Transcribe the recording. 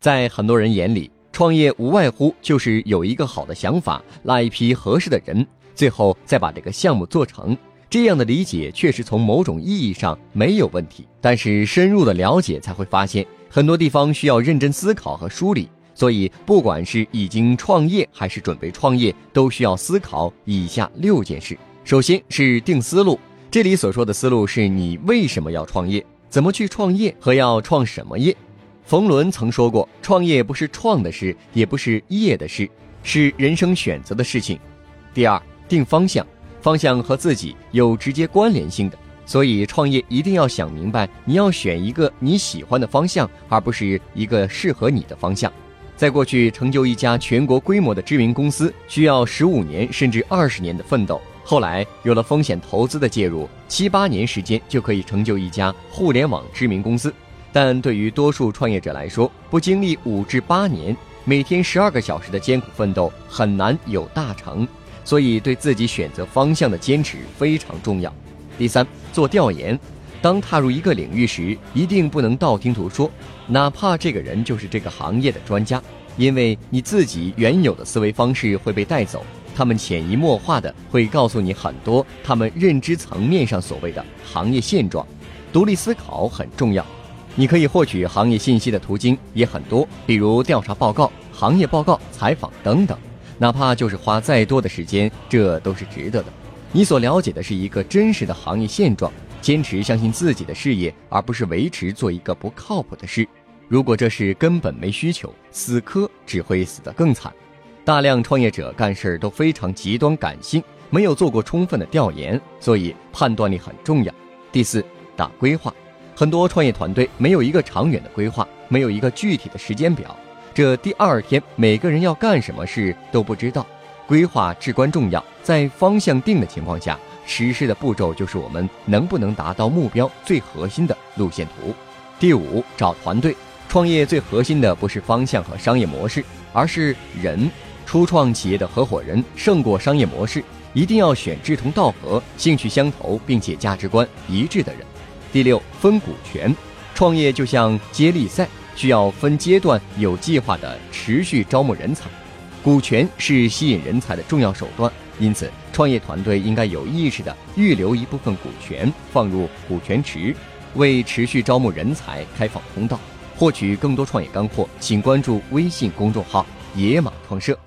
在很多人眼里，创业无外乎就是有一个好的想法，拉一批合适的人，最后再把这个项目做成。这样的理解确实从某种意义上没有问题，但是深入的了解才会发现，很多地方需要认真思考和梳理。所以，不管是已经创业还是准备创业，都需要思考以下六件事。首先是定思路，这里所说的思路是你为什么要创业，怎么去创业和要创什么业。冯仑曾说过，创业不是创的事，也不是业的事，是人生选择的事情。第二，定方向。方向和自己有直接关联性的，所以创业一定要想明白，你要选一个你喜欢的方向，而不是一个适合你的方向。在过去，成就一家全国规模的知名公司需要十五年甚至二十年的奋斗，后来有了风险投资的介入，七八年时间就可以成就一家互联网知名公司。但对于多数创业者来说，不经历五至八年，每天十二个小时的艰苦奋斗，很难有大成。所以，对自己选择方向的坚持非常重要。第三，做调研。当踏入一个领域时，一定不能道听途说，哪怕这个人就是这个行业的专家，因为你自己原有的思维方式会被带走，他们潜移默化的会告诉你很多他们认知层面上所谓的行业现状。独立思考很重要，你可以获取行业信息的途径也很多，比如调查报告、行业报告、采访等等。哪怕就是花再多的时间，这都是值得的。你所了解的是一个真实的行业现状，坚持相信自己的事业，而不是维持做一个不靠谱的事。如果这事根本没需求，死磕只会死得更惨。大量创业者干事都非常极端感性，没有做过充分的调研，所以判断力很重要。第四，打规划。很多创业团队没有一个长远的规划，没有一个具体的时间表。这第二天，每个人要干什么事都不知道，规划至关重要。在方向定的情况下，实施的步骤就是我们能不能达到目标最核心的路线图。第五，找团队。创业最核心的不是方向和商业模式，而是人。初创企业的合伙人胜过商业模式，一定要选志同道合、兴趣相投并且价值观一致的人。第六，分股权。创业就像接力赛。需要分阶段、有计划地持续招募人才，股权是吸引人才的重要手段。因此，创业团队应该有意识地预留一部分股权放入股权池，为持续招募人才开放通道。获取更多创业干货，请关注微信公众号“野马创社”。